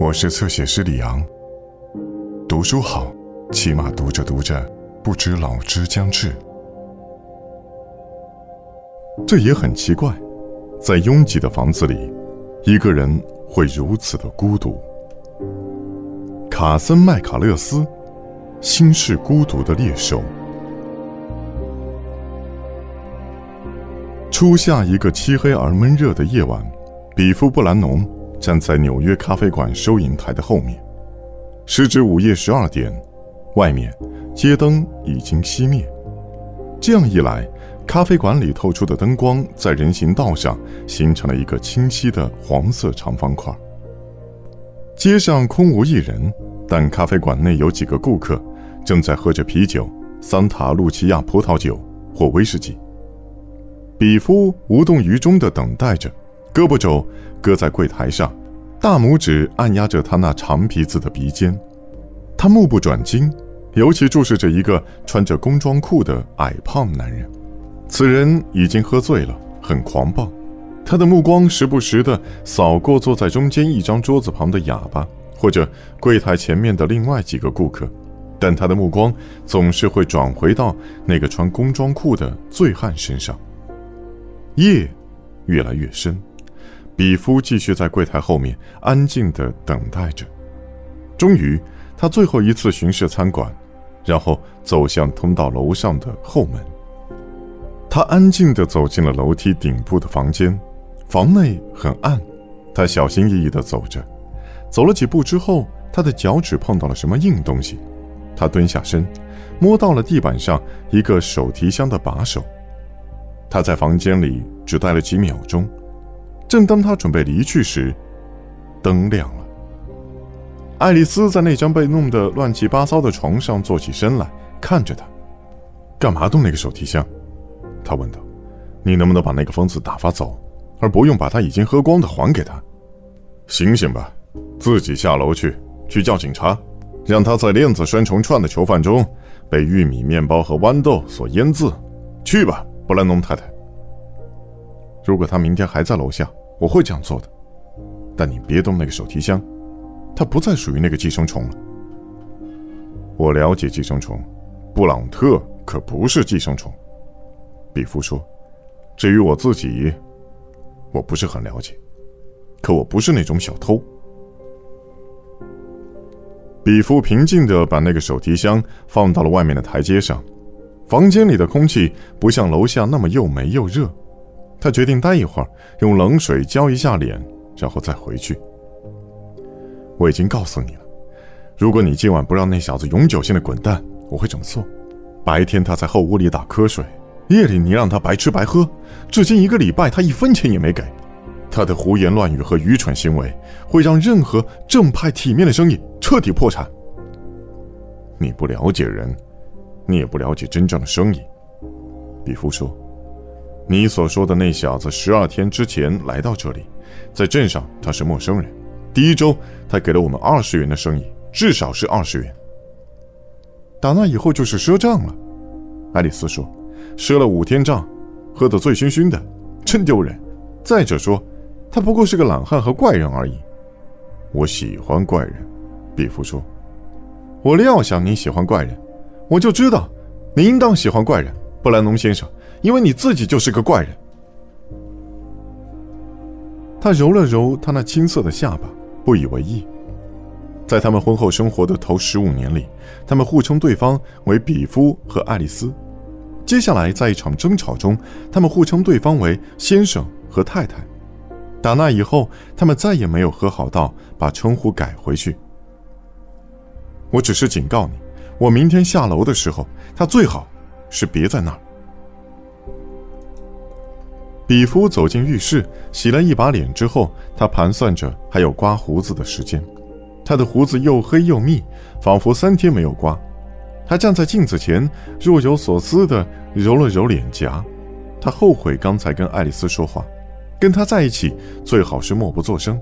我是侧写师李昂。读书好，起码读着读着，不知老之将至。这也很奇怪，在拥挤的房子里，一个人会如此的孤独。卡森·麦卡勒斯，心是孤独的猎手。初夏一个漆黑而闷热的夜晚，比夫·布兰农。站在纽约咖啡馆收银台的后面，时值午夜十二点，外面街灯已经熄灭。这样一来，咖啡馆里透出的灯光在人行道上形成了一个清晰的黄色长方块。街上空无一人，但咖啡馆内有几个顾客正在喝着啤酒、桑塔露琪亚葡萄酒或威士忌。比夫无动于衷地等待着。胳膊肘搁在柜台上，大拇指按压着他那长鼻子的鼻尖。他目不转睛，尤其注视着一个穿着工装裤的矮胖男人。此人已经喝醉了，很狂暴。他的目光时不时地扫过坐在中间一张桌子旁的哑巴，或者柜台前面的另外几个顾客，但他的目光总是会转回到那个穿工装裤的醉汉身上。夜越来越深。比夫继续在柜台后面安静地等待着。终于，他最后一次巡视餐馆，然后走向通到楼上的后门。他安静地走进了楼梯顶部的房间，房内很暗。他小心翼翼地走着，走了几步之后，他的脚趾碰到了什么硬东西。他蹲下身，摸到了地板上一个手提箱的把手。他在房间里只待了几秒钟。正当他准备离去时，灯亮了。爱丽丝在那张被弄得乱七八糟的床上坐起身来，看着他：“干嘛动那个手提箱？”他问道：“你能不能把那个疯子打发走，而不用把他已经喝光的还给他？醒醒吧，自己下楼去，去叫警察，让他在链子拴成串的囚犯中被玉米面包和豌豆所腌渍。去吧，布兰农太太。如果他明天还在楼下。”我会这样做的，但你别动那个手提箱，它不再属于那个寄生虫了。我了解寄生虫，布朗特可不是寄生虫。比夫说：“至于我自己，我不是很了解，可我不是那种小偷。”比夫平静地把那个手提箱放到了外面的台阶上。房间里的空气不像楼下那么又霉又热。他决定待一会儿，用冷水浇一下脸，然后再回去。我已经告诉你了，如果你今晚不让那小子永久性的滚蛋，我会怎么做。白天他在后屋里打瞌睡，夜里你让他白吃白喝，至今一个礼拜他一分钱也没给。他的胡言乱语和愚蠢行为会让任何正派体面的生意彻底破产。你不了解人，你也不了解真正的生意。比夫说。你所说的那小子，十二天之前来到这里，在镇上他是陌生人。第一周，他给了我们二十元的生意，至少是二十元。打那以后就是赊账了，爱丽丝说，赊了五天账，喝得醉醺醺的，真丢人。再者说，他不过是个懒汉和怪人而已。我喜欢怪人，比夫说。我料想你喜欢怪人，我就知道，你应当喜欢怪人，布兰农先生。因为你自己就是个怪人。他揉了揉他那青涩的下巴，不以为意。在他们婚后生活的头十五年里，他们互称对方为比夫和爱丽丝。接下来，在一场争吵中，他们互称对方为先生和太太。打那以后，他们再也没有和好到把称呼改回去。我只是警告你，我明天下楼的时候，他最好是别在那儿。比夫走进浴室，洗了一把脸之后，他盘算着还有刮胡子的时间。他的胡子又黑又密，仿佛三天没有刮。他站在镜子前，若有所思地揉了揉脸颊。他后悔刚才跟爱丽丝说话，跟她在一起最好是默不作声。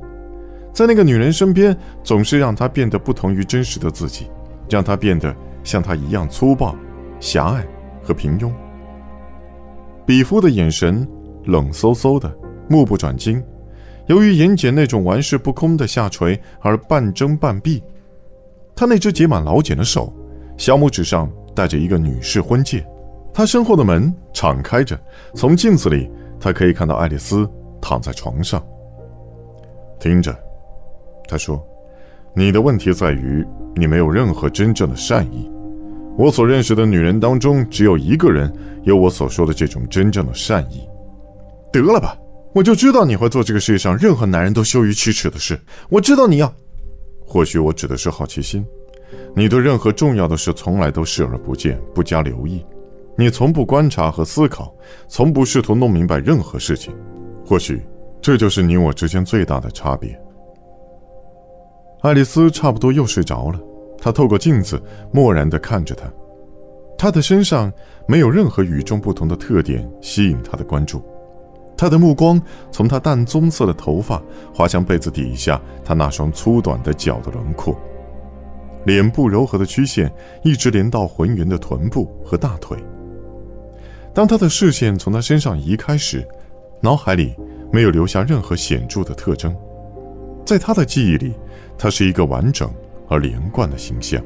在那个女人身边，总是让他变得不同于真实的自己，让他变得像他一样粗暴、狭隘和平庸。比夫的眼神。冷飕飕的，目不转睛，由于眼睑那种玩世不恭的下垂而半睁半闭。他那只结满老茧的手，小拇指上戴着一个女士婚戒。他身后的门敞开着，从镜子里他可以看到爱丽丝躺在床上。听着，他说：“你的问题在于你没有任何真正的善意。我所认识的女人当中，只有一个人有我所说的这种真正的善意。”得了吧，我就知道你会做这个世界上任何男人都羞于启齿的事。我知道你要，或许我指的是好奇心。你对任何重要的事从来都视而不见，不加留意。你从不观察和思考，从不试图弄明白任何事情。或许，这就是你我之间最大的差别。爱丽丝差不多又睡着了，她透过镜子漠然地看着他。他的身上没有任何与众不同的特点吸引他的关注。他的目光从他淡棕色的头发滑向被子底下他那双粗短的脚的轮廓。脸部柔和的曲线一直连到浑圆的臀部和大腿。当他的视线从他身上移开时，脑海里没有留下任何显著的特征。在他的记忆里，他是一个完整而连贯的形象。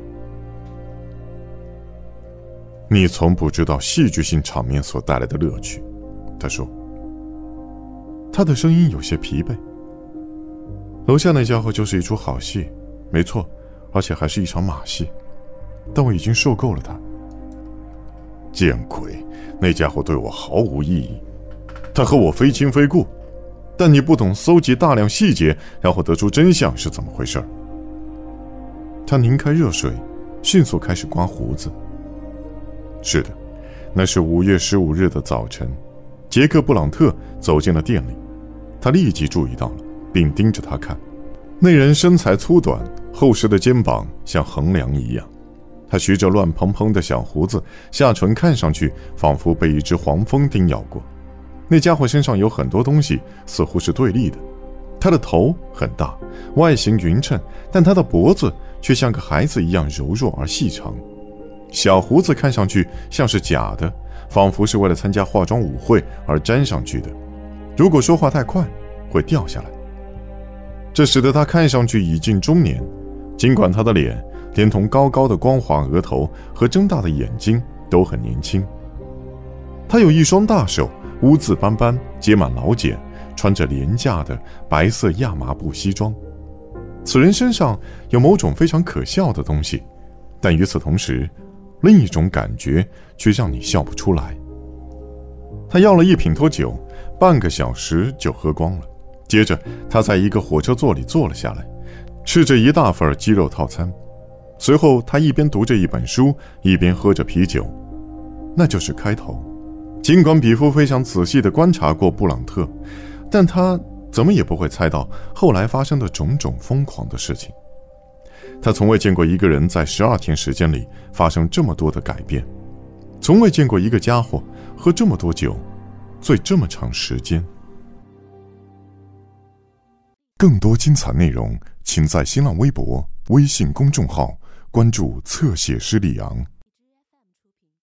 你从不知道戏剧性场面所带来的乐趣，他说。他的声音有些疲惫。楼下那家伙就是一出好戏，没错。而且还是一场马戏，但我已经受够了他。见鬼！那家伙对我毫无意义，他和我非亲非故。但你不懂搜集大量细节，然后得出真相是怎么回事他拧开热水，迅速开始刮胡子。是的，那是五月十五日的早晨，杰克·布朗特走进了店里，他立即注意到了，并盯着他看。那人身材粗短。厚实的肩膀像横梁一样，他蓄着乱蓬蓬的小胡子，下唇看上去仿佛被一只黄蜂叮咬过。那家伙身上有很多东西似乎是对立的。他的头很大，外形匀称，但他的脖子却像个孩子一样柔弱而细长。小胡子看上去像是假的，仿佛是为了参加化妆舞会而粘上去的。如果说话太快，会掉下来。这使得他看上去已近中年。尽管他的脸，连同高高的光滑额头和睁大的眼睛都很年轻，他有一双大手，污渍斑斑，结满老茧，穿着廉价的白色亚麻布西装。此人身上有某种非常可笑的东西，但与此同时，另一种感觉却让你笑不出来。他要了一品托酒，半个小时就喝光了。接着，他在一个火车座里坐了下来。吃着一大份鸡肉套餐，随后他一边读着一本书，一边喝着啤酒。那就是开头。尽管比夫非常仔细地观察过布朗特，但他怎么也不会猜到后来发生的种种疯狂的事情。他从未见过一个人在十二天时间里发生这么多的改变，从未见过一个家伙喝这么多酒，醉这么长时间。更多精彩内容。请在新浪微博、微信公众号关注“侧写师李昂”。